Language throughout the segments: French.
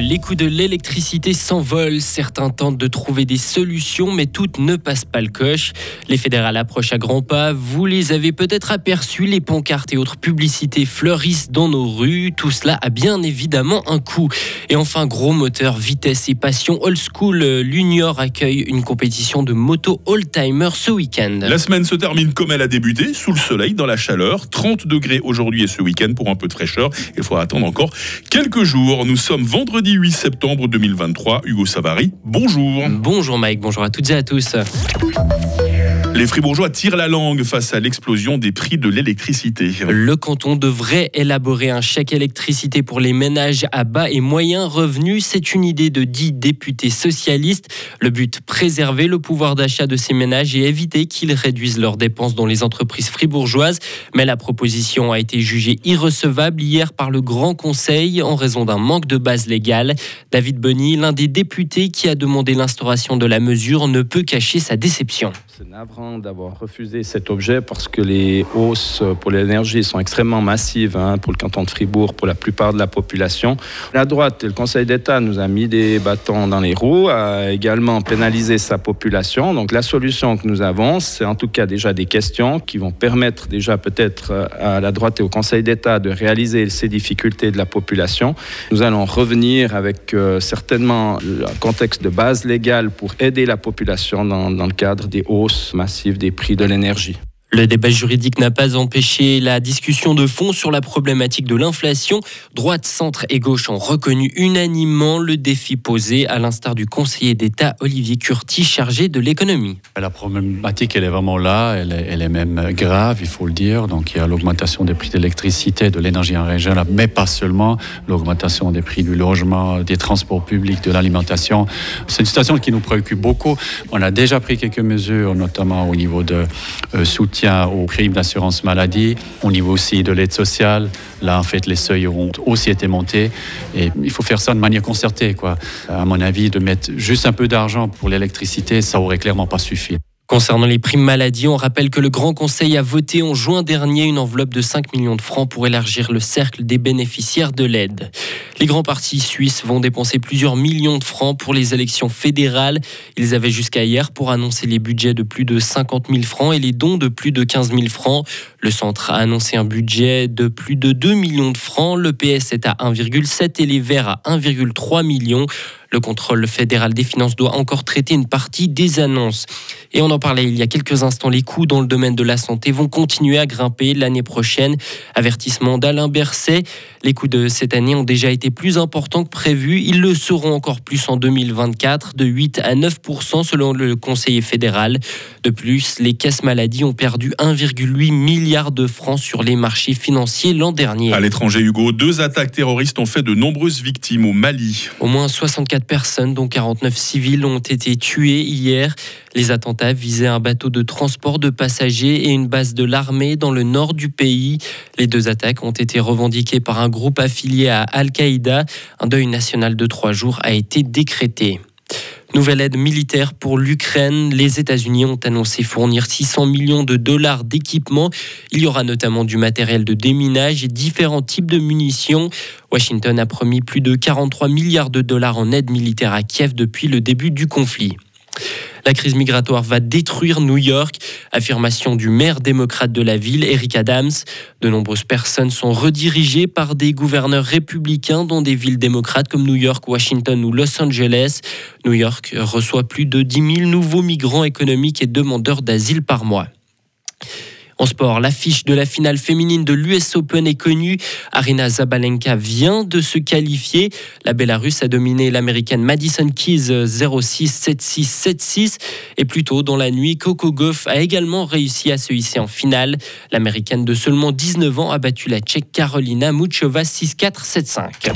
Les coûts de l'électricité s'envolent. Certains tentent de trouver des solutions, mais toutes ne passent pas le coche. Les fédérales approchent à grands pas. Vous les avez peut-être aperçus. Les pancartes et autres publicités fleurissent dans nos rues. Tout cela a bien évidemment un coût. Et enfin, gros moteur, vitesse et passion old school. L'Unior accueille une compétition de moto old-timer ce week-end. La semaine se termine comme elle a débuté, sous le soleil, dans la chaleur. 30 degrés aujourd'hui et ce week-end pour un peu de fraîcheur. Il faudra attendre encore quelques jours. Nous sommes vendredi vendredi 8 septembre 2023. Hugo Savary, bonjour. Bonjour Mike, bonjour à toutes et à tous. Les Fribourgeois tirent la langue face à l'explosion des prix de l'électricité. Le canton devrait élaborer un chèque électricité pour les ménages à bas et moyens revenus. C'est une idée de dix députés socialistes. Le but, préserver le pouvoir d'achat de ces ménages et éviter qu'ils réduisent leurs dépenses dans les entreprises fribourgeoises. Mais la proposition a été jugée irrecevable hier par le Grand Conseil en raison d'un manque de base légale. David Bonny, l'un des députés qui a demandé l'instauration de la mesure, ne peut cacher sa déception. C'est navrant d'avoir refusé cet objet parce que les hausses pour l'énergie sont extrêmement massives hein, pour le canton de Fribourg, pour la plupart de la population. La droite et le Conseil d'État nous a mis des bâtons dans les roues, a également pénalisé sa population. Donc la solution que nous avons, c'est en tout cas déjà des questions qui vont permettre déjà peut-être à la droite et au Conseil d'État de réaliser ces difficultés de la population. Nous allons revenir avec euh, certainement un contexte de base légale pour aider la population dans le cadre des hausses massive des prix de l'énergie. Le débat juridique n'a pas empêché la discussion de fond sur la problématique de l'inflation. Droite, centre et gauche ont reconnu unanimement le défi posé, à l'instar du conseiller d'État Olivier Curti, chargé de l'économie. La problématique, elle est vraiment là, elle est, même grave, il faut le dire. Donc il y a l'augmentation des prix d'électricité, de l'énergie en région, mais pas seulement, l'augmentation des prix du logement, des transports publics, de l'alimentation. C'est une situation qui nous préoccupe beaucoup. On a déjà pris quelques mesures, notamment au niveau de euh, soutien au prime d'assurance maladie, au niveau aussi de l'aide sociale. Là, en fait, les seuils ont aussi été montés. Et il faut faire ça de manière concertée, quoi. À mon avis, de mettre juste un peu d'argent pour l'électricité, ça aurait clairement pas suffi. Concernant les primes maladie, on rappelle que le Grand Conseil a voté en juin dernier une enveloppe de 5 millions de francs pour élargir le cercle des bénéficiaires de l'aide. Les grands partis suisses vont dépenser plusieurs millions de francs pour les élections fédérales. Ils avaient jusqu'à hier pour annoncer les budgets de plus de 50 000 francs et les dons de plus de 15 000 francs. Le centre a annoncé un budget de plus de 2 millions de francs. Le PS est à 1,7 et les Verts à 1,3 millions. Le contrôle fédéral des finances doit encore traiter une partie des annonces. Et on en parlait il y a quelques instants, les coûts dans le domaine de la santé vont continuer à grimper l'année prochaine. Avertissement d'Alain Berset. Les coûts de cette année ont déjà été plus importants que prévu. Ils le seront encore plus en 2024, de 8 à 9 selon le conseiller fédéral. De plus, les caisses maladies ont perdu 1,8 milliard de francs sur les marchés financiers l'an dernier. À l'étranger, Hugo, deux attaques terroristes ont fait de nombreuses victimes au Mali. Au moins 64 personnes, dont 49 civils, ont été tuées hier. Les attentats visaient un bateau de transport de passagers et une base de l'armée dans le nord du pays. Les deux attaques ont été revendiquées par un groupe affilié à Al-Qaïda. Un deuil national de trois jours a été décrété. Nouvelle aide militaire pour l'Ukraine. Les États-Unis ont annoncé fournir 600 millions de dollars d'équipement. Il y aura notamment du matériel de déminage et différents types de munitions. Washington a promis plus de 43 milliards de dollars en aide militaire à Kiev depuis le début du conflit. La crise migratoire va détruire New York. Affirmation du maire démocrate de la ville, Eric Adams. De nombreuses personnes sont redirigées par des gouverneurs républicains dans des villes démocrates comme New York, Washington ou Los Angeles. New York reçoit plus de 10 000 nouveaux migrants économiques et demandeurs d'asile par mois. En sport, l'affiche de la finale féminine de l'US Open est connue. Arina Zabalenka vient de se qualifier. La Bélarusse a dominé l'américaine Madison Keys 0-6-7-6-7-6. Et plus tôt dans la nuit, Coco Gauff a également réussi à se hisser en finale. L'américaine de seulement 19 ans a battu la tchèque Carolina Muchova 6-4-7-5.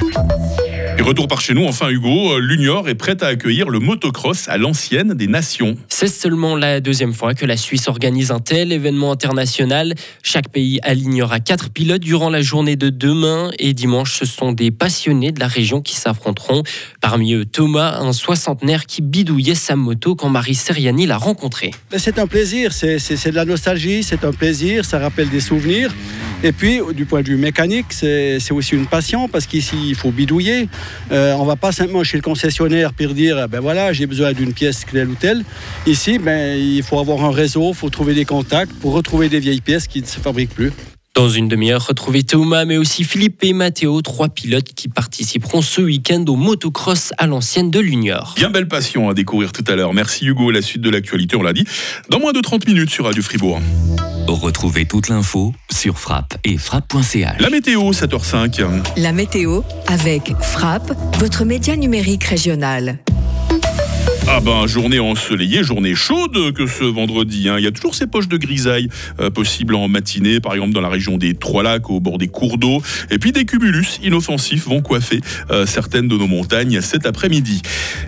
Et retour par chez nous, enfin Hugo, l'Unior est prête à accueillir le motocross à l'ancienne des nations. C'est seulement la deuxième fois que la Suisse organise un tel événement international. Chaque pays alignera quatre pilotes durant la journée de demain et dimanche, ce sont des passionnés de la région qui s'affronteront. Parmi eux, Thomas, un soixantenaire qui bidouillait sa moto quand Marie Seriani l'a rencontré. C'est un plaisir, c'est de la nostalgie, c'est un plaisir, ça rappelle des souvenirs. Et puis, du point de vue mécanique, c'est aussi une passion parce qu'ici, il faut bidouiller. Euh, on ne va pas simplement chez le concessionnaire pour dire, ben voilà, j'ai besoin d'une pièce telle ou telle. Ici, ben, il faut avoir un réseau, il faut trouver des contacts pour retrouver des vieilles pièces qui ne se fabriquent plus. Dans une demi-heure, retrouvez Thomas, mais aussi Philippe et Mathéo, trois pilotes qui participeront ce week-end au motocross à l'ancienne de l'Unior. Bien belle passion à découvrir tout à l'heure. Merci Hugo. La suite de l'actualité, on l'a dit, dans moins de 30 minutes sur Radio Fribourg. Retrouvez toute l'info sur frappe et frappe.ch. La météo, 7h05. La météo avec Frappe, votre média numérique régional. Ah ben, journée ensoleillée, journée chaude que ce vendredi. Hein. Il y a toujours ces poches de grisaille euh, possibles en matinée, par exemple dans la région des Trois-Lacs, au bord des cours d'eau. Et puis des cumulus inoffensifs vont coiffer euh, certaines de nos montagnes cet après-midi.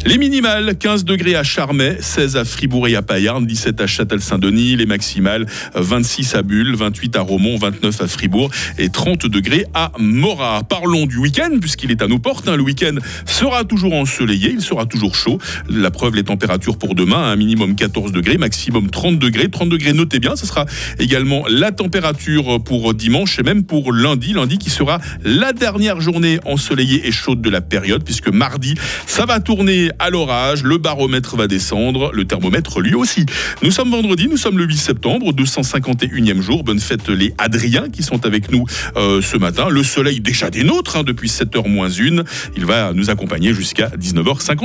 Les minimales, 15 degrés à Charmey, 16 à Fribourg et à Payarn, 17 à Châtel-Saint-Denis. Les maximales, 26 à Bulle, 28 à Romont, 29 à Fribourg et 30 degrés à Morat. Parlons du week-end, puisqu'il est à nos portes. Hein. Le week-end sera toujours ensoleillé, il sera toujours chaud. Les températures pour demain, un minimum 14 degrés, maximum 30 degrés. 30 degrés, notez bien, ce sera également la température pour dimanche et même pour lundi. Lundi qui sera la dernière journée ensoleillée et chaude de la période, puisque mardi, ça va tourner à l'orage, le baromètre va descendre, le thermomètre lui aussi. Nous sommes vendredi, nous sommes le 8 septembre, 251e jour. Bonne fête les Adriens qui sont avec nous euh, ce matin. Le soleil déjà des nôtres hein, depuis 7h moins 1. Il va nous accompagner jusqu'à 19h50.